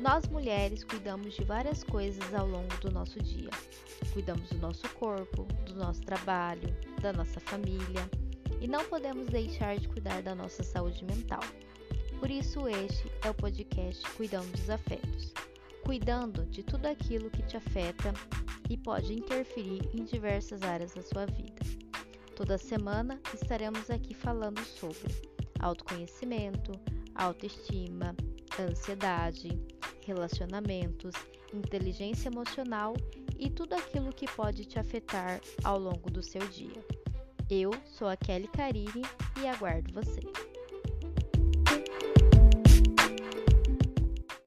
Nós mulheres cuidamos de várias coisas ao longo do nosso dia. Cuidamos do nosso corpo, do nosso trabalho, da nossa família e não podemos deixar de cuidar da nossa saúde mental. Por isso, este é o podcast Cuidando dos Afetos cuidando de tudo aquilo que te afeta e pode interferir em diversas áreas da sua vida. Toda semana estaremos aqui falando sobre autoconhecimento, autoestima, ansiedade, relacionamentos, inteligência emocional e tudo aquilo que pode te afetar ao longo do seu dia. Eu sou a Kelly Carini e aguardo você.